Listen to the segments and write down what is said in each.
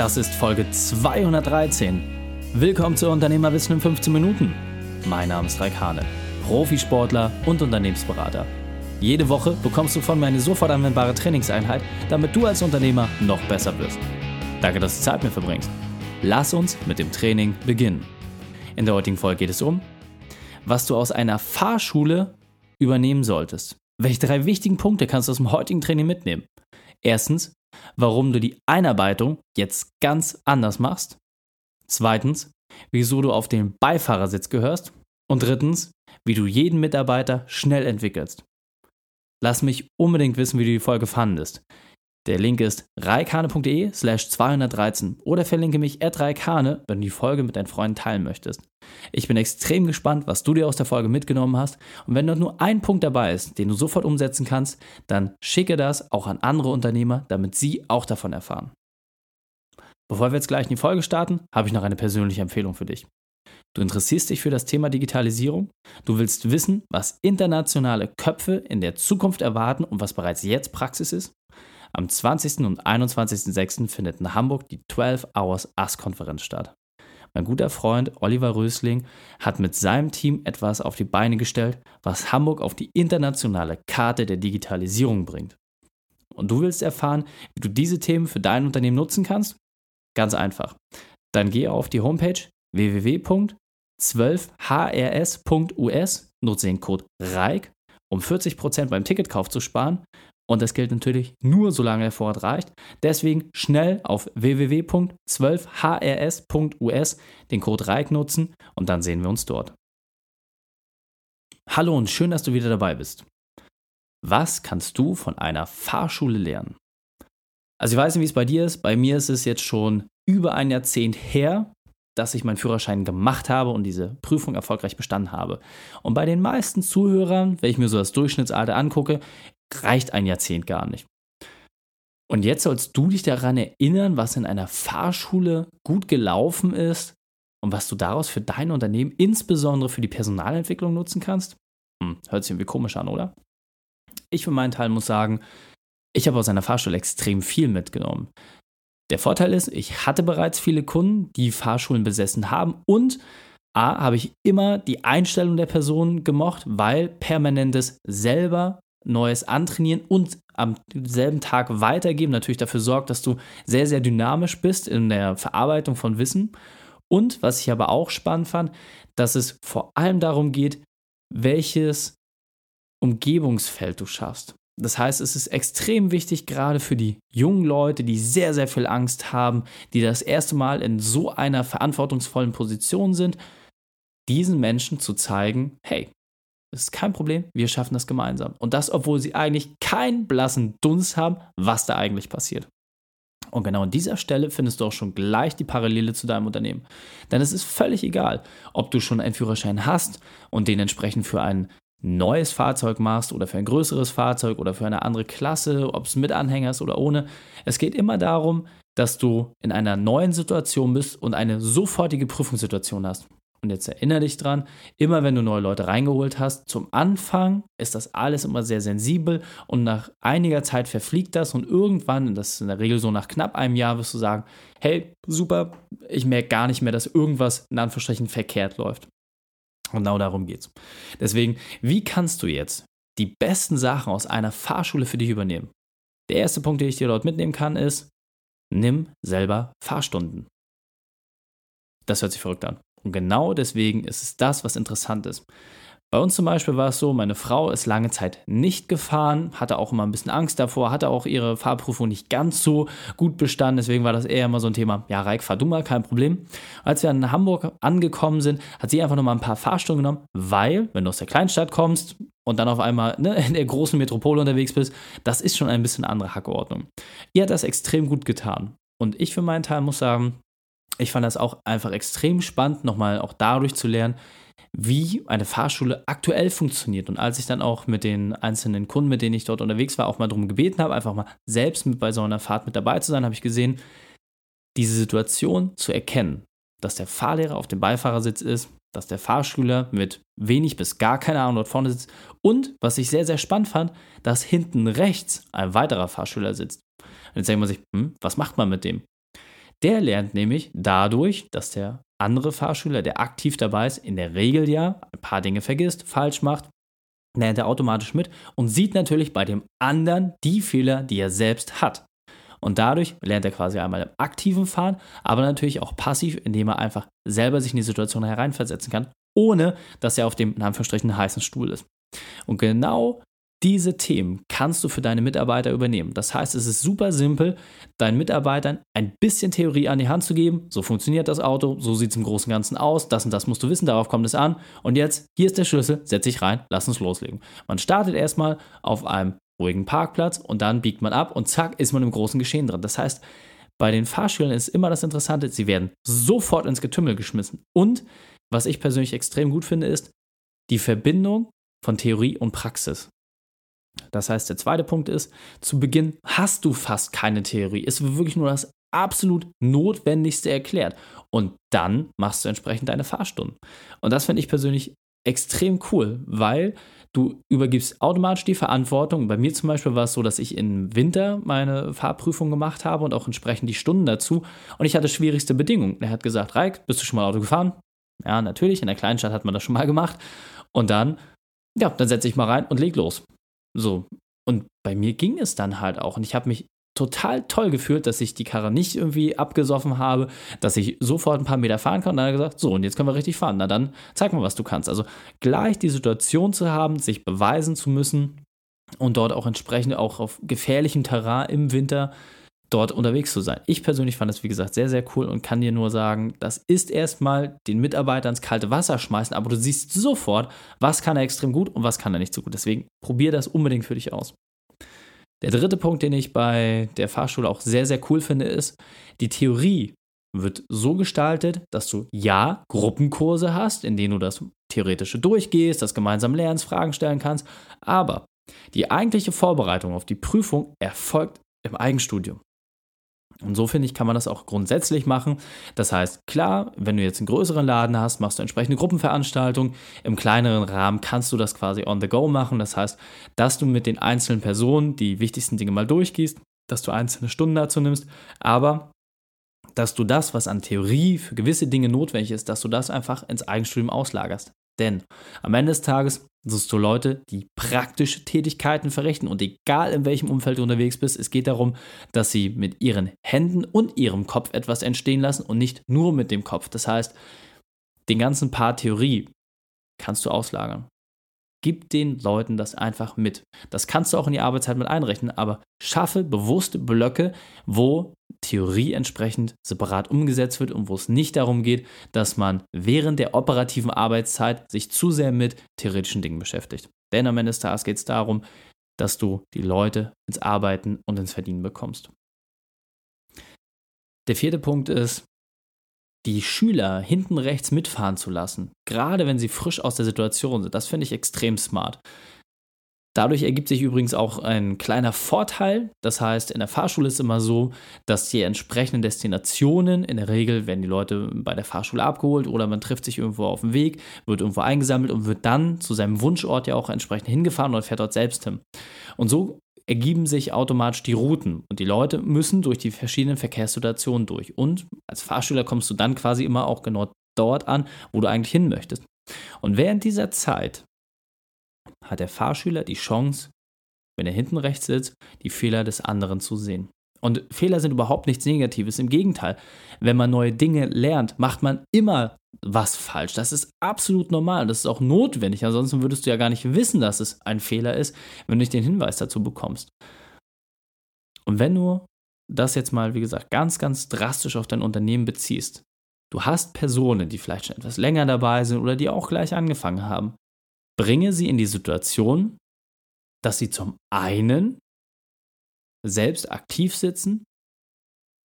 Das ist Folge 213. Willkommen zu Unternehmerwissen in 15 Minuten. Mein Name ist Raik Hane, Profisportler und Unternehmensberater. Jede Woche bekommst du von mir eine sofort anwendbare Trainingseinheit, damit du als Unternehmer noch besser wirst. Danke, dass du Zeit mit verbringst. Lass uns mit dem Training beginnen. In der heutigen Folge geht es um, was du aus einer Fahrschule übernehmen solltest. Welche drei wichtigen Punkte kannst du aus dem heutigen Training mitnehmen? Erstens, warum du die Einarbeitung jetzt ganz anders machst. Zweitens, wieso du auf den Beifahrersitz gehörst. Und drittens, wie du jeden Mitarbeiter schnell entwickelst. Lass mich unbedingt wissen, wie du die Folge fandest. Der Link ist reikane.de slash 213 oder verlinke mich at reikane, wenn du die Folge mit deinen Freunden teilen möchtest. Ich bin extrem gespannt, was du dir aus der Folge mitgenommen hast und wenn dort nur ein Punkt dabei ist, den du sofort umsetzen kannst, dann schicke das auch an andere Unternehmer, damit sie auch davon erfahren. Bevor wir jetzt gleich in die Folge starten, habe ich noch eine persönliche Empfehlung für dich. Du interessierst dich für das Thema Digitalisierung? Du willst wissen, was internationale Köpfe in der Zukunft erwarten und was bereits jetzt Praxis ist? Am 20. und 21.06. findet in Hamburg die 12 Hours AS-Konferenz statt. Mein guter Freund Oliver Rösling hat mit seinem Team etwas auf die Beine gestellt, was Hamburg auf die internationale Karte der Digitalisierung bringt. Und du willst erfahren, wie du diese Themen für dein Unternehmen nutzen kannst? Ganz einfach. Dann geh auf die Homepage www.12hrs.us, nutze den Code REIK, um 40% beim Ticketkauf zu sparen und das gilt natürlich nur, solange der Vorrat reicht. Deswegen schnell auf www.12hrs.us den Code REIK nutzen und dann sehen wir uns dort. Hallo und schön, dass du wieder dabei bist. Was kannst du von einer Fahrschule lernen? Also ich weiß nicht, wie es bei dir ist. Bei mir ist es jetzt schon über ein Jahrzehnt her, dass ich meinen Führerschein gemacht habe und diese Prüfung erfolgreich bestanden habe. Und bei den meisten Zuhörern, wenn ich mir so das Durchschnittsalter angucke, reicht ein Jahrzehnt gar nicht. Und jetzt sollst du dich daran erinnern, was in einer Fahrschule gut gelaufen ist und was du daraus für dein Unternehmen, insbesondere für die Personalentwicklung nutzen kannst? Hm, hört sich irgendwie komisch an, oder? Ich für meinen Teil muss sagen, ich habe aus einer Fahrschule extrem viel mitgenommen. Der Vorteil ist, ich hatte bereits viele Kunden, die Fahrschulen besessen haben und A, habe ich immer die Einstellung der Person gemocht, weil permanentes selber Neues antrainieren und am selben Tag weitergeben natürlich dafür sorgt, dass du sehr, sehr dynamisch bist in der Verarbeitung von Wissen. Und was ich aber auch spannend fand, dass es vor allem darum geht, welches Umgebungsfeld du schaffst. Das heißt, es ist extrem wichtig, gerade für die jungen Leute, die sehr, sehr viel Angst haben, die das erste Mal in so einer verantwortungsvollen Position sind, diesen Menschen zu zeigen, hey, es ist kein Problem, wir schaffen das gemeinsam. Und das, obwohl sie eigentlich keinen blassen Dunst haben, was da eigentlich passiert. Und genau an dieser Stelle findest du auch schon gleich die Parallele zu deinem Unternehmen. Denn es ist völlig egal, ob du schon einen Führerschein hast und den entsprechend für ein neues Fahrzeug machst oder für ein größeres Fahrzeug oder für eine andere Klasse, ob es mit Anhänger ist oder ohne. Es geht immer darum, dass du in einer neuen Situation bist und eine sofortige Prüfungssituation hast. Und jetzt erinnere dich dran, immer wenn du neue Leute reingeholt hast, zum Anfang ist das alles immer sehr sensibel und nach einiger Zeit verfliegt das und irgendwann, das ist in der Regel so nach knapp einem Jahr, wirst du sagen, hey, super, ich merke gar nicht mehr, dass irgendwas in Anführungsstrichen verkehrt läuft. Und genau darum geht's. Deswegen, wie kannst du jetzt die besten Sachen aus einer Fahrschule für dich übernehmen? Der erste Punkt, den ich dir dort mitnehmen kann, ist, nimm selber Fahrstunden. Das hört sich verrückt an. Und genau deswegen ist es das, was interessant ist. Bei uns zum Beispiel war es so, meine Frau ist lange Zeit nicht gefahren, hatte auch immer ein bisschen Angst davor, hatte auch ihre Fahrprüfung nicht ganz so gut bestanden. Deswegen war das eher immer so ein Thema, ja, Reik, fahr du mal, kein Problem. Als wir in Hamburg angekommen sind, hat sie einfach nochmal ein paar Fahrstunden genommen, weil, wenn du aus der Kleinstadt kommst und dann auf einmal ne, in der großen Metropole unterwegs bist, das ist schon ein bisschen andere Hackordnung. Ihr hat das extrem gut getan. Und ich für meinen Teil muss sagen, ich fand das auch einfach extrem spannend, nochmal auch dadurch zu lernen, wie eine Fahrschule aktuell funktioniert. Und als ich dann auch mit den einzelnen Kunden, mit denen ich dort unterwegs war, auch mal darum gebeten habe, einfach mal selbst mit bei so einer Fahrt mit dabei zu sein, habe ich gesehen, diese Situation zu erkennen, dass der Fahrlehrer auf dem Beifahrersitz ist, dass der Fahrschüler mit wenig bis gar keine Ahnung dort vorne sitzt und, was ich sehr, sehr spannend fand, dass hinten rechts ein weiterer Fahrschüler sitzt. Und jetzt denkt man sich, hm, was macht man mit dem? Der lernt nämlich dadurch, dass der andere Fahrschüler, der aktiv dabei ist, in der Regel ja ein paar Dinge vergisst, falsch macht, lernt er automatisch mit und sieht natürlich bei dem anderen die Fehler, die er selbst hat. Und dadurch lernt er quasi einmal im aktiven Fahren, aber natürlich auch passiv, indem er einfach selber sich in die Situation hereinversetzen kann, ohne dass er auf dem in Anführungsstrichen heißen Stuhl ist. Und genau diese Themen kannst du für deine Mitarbeiter übernehmen. Das heißt, es ist super simpel, deinen Mitarbeitern ein bisschen Theorie an die Hand zu geben. So funktioniert das Auto, so sieht es im Großen und Ganzen aus, das und das musst du wissen, darauf kommt es an. Und jetzt, hier ist der Schlüssel, setz dich rein, lass uns loslegen. Man startet erstmal auf einem ruhigen Parkplatz und dann biegt man ab und zack, ist man im großen Geschehen drin. Das heißt, bei den Fahrschülern ist immer das Interessante, sie werden sofort ins Getümmel geschmissen. Und was ich persönlich extrem gut finde, ist die Verbindung von Theorie und Praxis. Das heißt, der zweite Punkt ist, zu Beginn hast du fast keine Theorie. Es wird wirklich nur das absolut Notwendigste erklärt. Und dann machst du entsprechend deine Fahrstunden. Und das finde ich persönlich extrem cool, weil du übergibst automatisch die Verantwortung. Bei mir zum Beispiel war es so, dass ich im Winter meine Fahrprüfung gemacht habe und auch entsprechend die Stunden dazu. Und ich hatte schwierigste Bedingungen. Er hat gesagt, Reik, bist du schon mal Auto gefahren? Ja, natürlich, in der Kleinstadt hat man das schon mal gemacht. Und dann, ja, dann setze ich mal rein und leg los. So. Und bei mir ging es dann halt auch. Und ich habe mich total toll gefühlt, dass ich die Karre nicht irgendwie abgesoffen habe, dass ich sofort ein paar Meter fahren kann. Und dann hat er gesagt, so, und jetzt können wir richtig fahren. Na dann zeig mal, was du kannst. Also gleich die Situation zu haben, sich beweisen zu müssen und dort auch entsprechend auch auf gefährlichem Terrain im Winter dort unterwegs zu sein. Ich persönlich fand das, wie gesagt, sehr, sehr cool und kann dir nur sagen, das ist erstmal den Mitarbeiter ins kalte Wasser schmeißen, aber du siehst sofort, was kann er extrem gut und was kann er nicht so gut. Deswegen probier das unbedingt für dich aus. Der dritte Punkt, den ich bei der Fahrschule auch sehr, sehr cool finde, ist, die Theorie wird so gestaltet, dass du ja Gruppenkurse hast, in denen du das Theoretische durchgehst, das gemeinsam lernst, Fragen stellen kannst, aber die eigentliche Vorbereitung auf die Prüfung erfolgt im Eigenstudium. Und so finde ich, kann man das auch grundsätzlich machen. Das heißt, klar, wenn du jetzt einen größeren Laden hast, machst du entsprechende Gruppenveranstaltungen. Im kleineren Rahmen kannst du das quasi on the go machen. Das heißt, dass du mit den einzelnen Personen die wichtigsten Dinge mal durchgehst, dass du einzelne Stunden dazu nimmst, aber dass du das, was an Theorie für gewisse Dinge notwendig ist, dass du das einfach ins Eigenstudium auslagerst. Denn am Ende des Tages suchst du Leute, die praktische Tätigkeiten verrichten und egal in welchem Umfeld du unterwegs bist, es geht darum, dass sie mit ihren Händen und ihrem Kopf etwas entstehen lassen und nicht nur mit dem Kopf. Das heißt, den ganzen Part Theorie kannst du auslagern. Gib den Leuten das einfach mit. Das kannst du auch in die Arbeitszeit mit einrechnen, aber schaffe bewusste Blöcke, wo Theorie entsprechend separat umgesetzt wird und wo es nicht darum geht, dass man während der operativen Arbeitszeit sich zu sehr mit theoretischen Dingen beschäftigt. Denn am Ende des Tages geht es darum, dass du die Leute ins Arbeiten und ins Verdienen bekommst. Der vierte Punkt ist, die Schüler hinten rechts mitfahren zu lassen, gerade wenn sie frisch aus der Situation sind. Das finde ich extrem smart. Dadurch ergibt sich übrigens auch ein kleiner Vorteil. Das heißt, in der Fahrschule ist immer so, dass die entsprechenden Destinationen, in der Regel werden die Leute bei der Fahrschule abgeholt oder man trifft sich irgendwo auf dem Weg, wird irgendwo eingesammelt und wird dann zu seinem Wunschort ja auch entsprechend hingefahren oder fährt dort selbst hin. Und so ergeben sich automatisch die Routen und die Leute müssen durch die verschiedenen Verkehrssituationen durch. Und als Fahrschüler kommst du dann quasi immer auch genau dort an, wo du eigentlich hin möchtest. Und während dieser Zeit hat der Fahrschüler die Chance, wenn er hinten rechts sitzt, die Fehler des anderen zu sehen. Und Fehler sind überhaupt nichts Negatives. Im Gegenteil, wenn man neue Dinge lernt, macht man immer was falsch. Das ist absolut normal. Das ist auch notwendig. Ansonsten würdest du ja gar nicht wissen, dass es ein Fehler ist, wenn du nicht den Hinweis dazu bekommst. Und wenn du das jetzt mal, wie gesagt, ganz, ganz drastisch auf dein Unternehmen beziehst, du hast Personen, die vielleicht schon etwas länger dabei sind oder die auch gleich angefangen haben, bringe sie in die Situation, dass sie zum einen selbst aktiv sitzen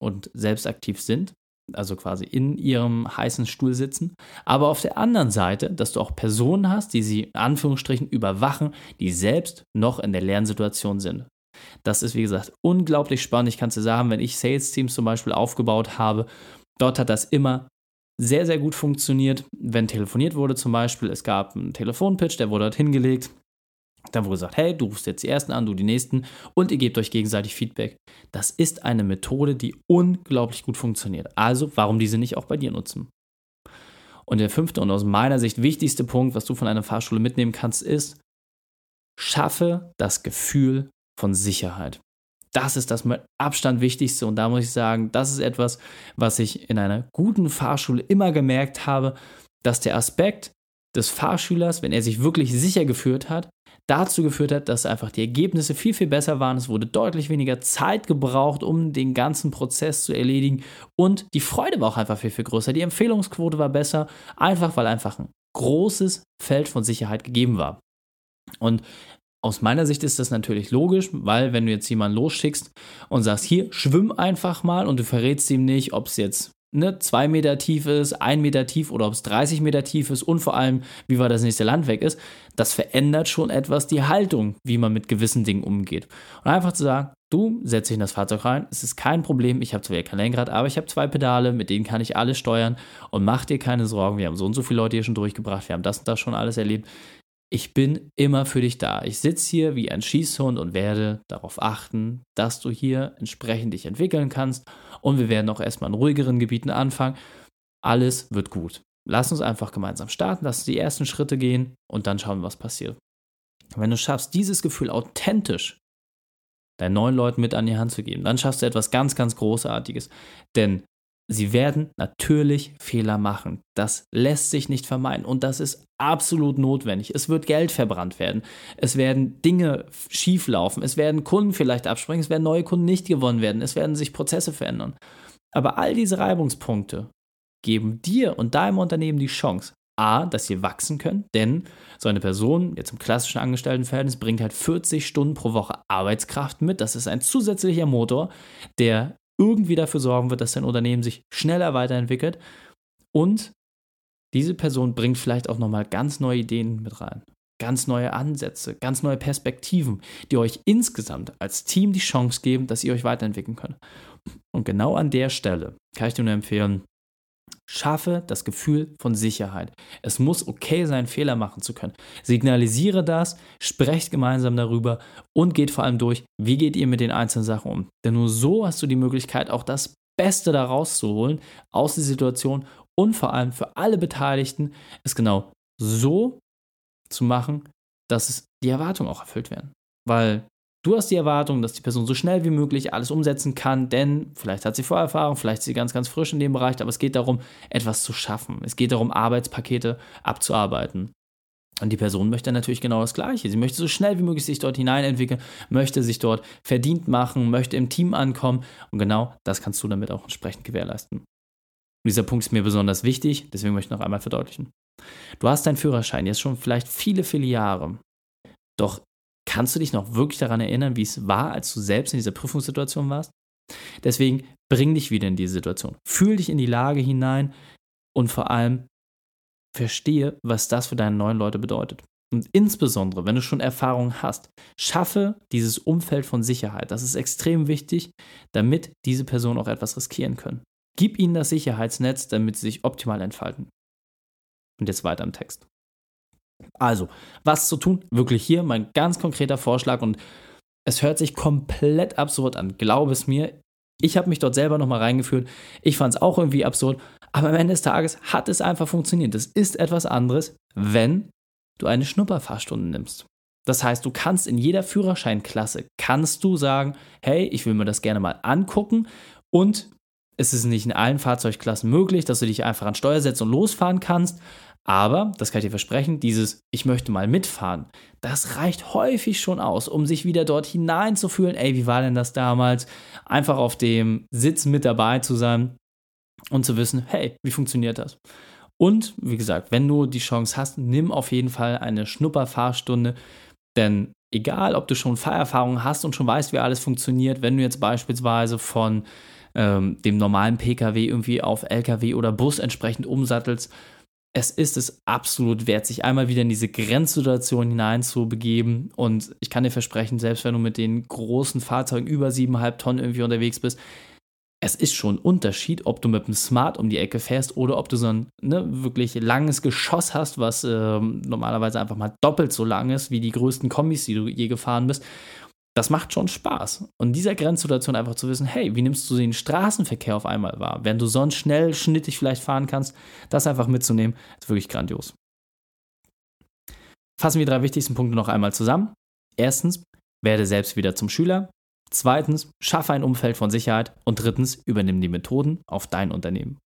und selbst aktiv sind, also quasi in ihrem heißen Stuhl sitzen, aber auf der anderen Seite, dass du auch Personen hast, die sie in Anführungsstrichen überwachen, die selbst noch in der Lernsituation sind. Das ist, wie gesagt, unglaublich spannend. Ich kann es dir sagen, wenn ich Sales-Teams zum Beispiel aufgebaut habe, dort hat das immer sehr, sehr gut funktioniert, wenn telefoniert wurde zum Beispiel. Es gab einen Telefonpitch, der wurde dort hingelegt. Dann wurde gesagt, hey, du rufst jetzt die ersten an, du die nächsten und ihr gebt euch gegenseitig Feedback. Das ist eine Methode, die unglaublich gut funktioniert. Also, warum diese nicht auch bei dir nutzen? Und der fünfte und aus meiner Sicht wichtigste Punkt, was du von einer Fahrschule mitnehmen kannst, ist, schaffe das Gefühl von Sicherheit. Das ist das mit Abstand Wichtigste und da muss ich sagen, das ist etwas, was ich in einer guten Fahrschule immer gemerkt habe, dass der Aspekt des Fahrschülers, wenn er sich wirklich sicher geführt hat, dazu geführt hat, dass einfach die Ergebnisse viel, viel besser waren. Es wurde deutlich weniger Zeit gebraucht, um den ganzen Prozess zu erledigen. Und die Freude war auch einfach viel, viel größer. Die Empfehlungsquote war besser, einfach weil einfach ein großes Feld von Sicherheit gegeben war. Und aus meiner Sicht ist das natürlich logisch, weil wenn du jetzt jemanden losschickst und sagst, hier, schwimm einfach mal und du verrätst ihm nicht, ob es jetzt ne, zwei Meter tief ist, ein Meter tief oder ob es 30 Meter tief ist und vor allem, wie weit das nächste Land weg ist, das verändert schon etwas die Haltung, wie man mit gewissen Dingen umgeht. Und einfach zu sagen, du setz dich in das Fahrzeug rein, es ist kein Problem, ich habe zwar kein Lenkrad, aber ich habe zwei Pedale, mit denen kann ich alles steuern und mach dir keine Sorgen, wir haben so und so viele Leute hier schon durchgebracht, wir haben das und das schon alles erlebt ich bin immer für dich da. Ich sitze hier wie ein Schießhund und werde darauf achten, dass du hier entsprechend dich entwickeln kannst. Und wir werden auch erstmal in ruhigeren Gebieten anfangen. Alles wird gut. Lass uns einfach gemeinsam starten, lass uns die ersten Schritte gehen und dann schauen, was passiert. Wenn du schaffst, dieses Gefühl authentisch deinen neuen Leuten mit an die Hand zu geben, dann schaffst du etwas ganz, ganz Großartiges. Denn Sie werden natürlich Fehler machen. Das lässt sich nicht vermeiden und das ist absolut notwendig. Es wird Geld verbrannt werden. Es werden Dinge schieflaufen. Es werden Kunden vielleicht abspringen. Es werden neue Kunden nicht gewonnen werden. Es werden sich Prozesse verändern. Aber all diese Reibungspunkte geben dir und deinem Unternehmen die Chance, A, dass sie wachsen können, denn so eine Person, jetzt im klassischen Angestelltenverhältnis, bringt halt 40 Stunden pro Woche Arbeitskraft mit. Das ist ein zusätzlicher Motor, der irgendwie dafür sorgen wird, dass dein Unternehmen sich schneller weiterentwickelt und diese Person bringt vielleicht auch nochmal ganz neue Ideen mit rein, ganz neue Ansätze, ganz neue Perspektiven, die euch insgesamt als Team die Chance geben, dass ihr euch weiterentwickeln könnt. Und genau an der Stelle kann ich dir nur empfehlen, Schaffe das Gefühl von Sicherheit. Es muss okay sein, Fehler machen zu können. Signalisiere das, sprecht gemeinsam darüber und geht vor allem durch, wie geht ihr mit den einzelnen Sachen um. Denn nur so hast du die Möglichkeit, auch das Beste daraus zu holen aus der Situation und vor allem für alle Beteiligten, es genau so zu machen, dass die Erwartungen auch erfüllt werden. Weil Du hast die Erwartung, dass die Person so schnell wie möglich alles umsetzen kann, denn vielleicht hat sie Vorerfahrung, vielleicht ist sie ganz, ganz frisch in dem Bereich, aber es geht darum, etwas zu schaffen. Es geht darum, Arbeitspakete abzuarbeiten. Und die Person möchte natürlich genau das Gleiche. Sie möchte so schnell wie möglich sich dort hineinentwickeln, möchte sich dort verdient machen, möchte im Team ankommen. Und genau das kannst du damit auch entsprechend gewährleisten. Und dieser Punkt ist mir besonders wichtig, deswegen möchte ich noch einmal verdeutlichen. Du hast deinen Führerschein jetzt schon vielleicht viele, viele Jahre. Doch Kannst du dich noch wirklich daran erinnern, wie es war, als du selbst in dieser Prüfungssituation warst? Deswegen bring dich wieder in diese Situation. Fühl dich in die Lage hinein und vor allem verstehe, was das für deine neuen Leute bedeutet. Und insbesondere, wenn du schon Erfahrung hast, schaffe dieses Umfeld von Sicherheit. Das ist extrem wichtig, damit diese Personen auch etwas riskieren können. Gib ihnen das Sicherheitsnetz, damit sie sich optimal entfalten. Und jetzt weiter im Text. Also, was zu tun? Wirklich hier mein ganz konkreter Vorschlag und es hört sich komplett absurd an, glaube es mir. Ich habe mich dort selber nochmal reingeführt. Ich fand es auch irgendwie absurd, aber am Ende des Tages hat es einfach funktioniert. Das ist etwas anderes, wenn du eine Schnupperfahrstunde nimmst. Das heißt, du kannst in jeder Führerscheinklasse kannst du sagen, hey, ich will mir das gerne mal angucken und es ist nicht in allen Fahrzeugklassen möglich, dass du dich einfach an Steuer setzt und losfahren kannst, aber, das kann ich dir versprechen, dieses Ich möchte mal mitfahren, das reicht häufig schon aus, um sich wieder dort hineinzufühlen. Ey, wie war denn das damals? Einfach auf dem Sitz mit dabei zu sein und zu wissen, hey, wie funktioniert das? Und wie gesagt, wenn du die Chance hast, nimm auf jeden Fall eine Schnupperfahrstunde, denn egal, ob du schon Fahrerfahrung hast und schon weißt, wie alles funktioniert, wenn du jetzt beispielsweise von ähm, dem normalen Pkw irgendwie auf Lkw oder Bus entsprechend umsattelst, es ist es absolut wert, sich einmal wieder in diese Grenzsituation hineinzubegeben. Und ich kann dir versprechen, selbst wenn du mit den großen Fahrzeugen über 7,5 Tonnen irgendwie unterwegs bist, es ist schon ein Unterschied, ob du mit dem Smart um die Ecke fährst oder ob du so ein ne, wirklich langes Geschoss hast, was äh, normalerweise einfach mal doppelt so lang ist wie die größten Kombis, die du je gefahren bist. Das macht schon Spaß. Und in dieser Grenzsituation einfach zu wissen, hey, wie nimmst du den Straßenverkehr auf einmal wahr? Während du sonst schnell, schnittig vielleicht fahren kannst, das einfach mitzunehmen, ist wirklich grandios. Fassen wir die drei wichtigsten Punkte noch einmal zusammen. Erstens, werde selbst wieder zum Schüler. Zweitens, schaffe ein Umfeld von Sicherheit. Und drittens, übernimm die Methoden auf dein Unternehmen.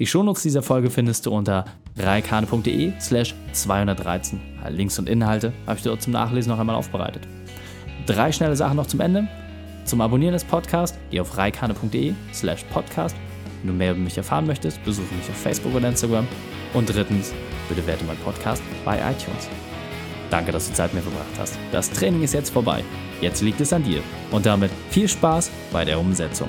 Die Shownotes dieser Folge findest du unter reikane.de slash 213. Links und Inhalte habe ich dort zum Nachlesen noch einmal aufbereitet. Drei schnelle Sachen noch zum Ende. Zum Abonnieren des Podcasts geh auf reikane.de slash podcast. Wenn du mehr über mich erfahren möchtest, besuche mich auf Facebook oder Instagram. Und drittens, bitte werte meinen Podcast bei iTunes. Danke, dass du Zeit mit mir verbracht hast. Das Training ist jetzt vorbei. Jetzt liegt es an dir. Und damit viel Spaß bei der Umsetzung.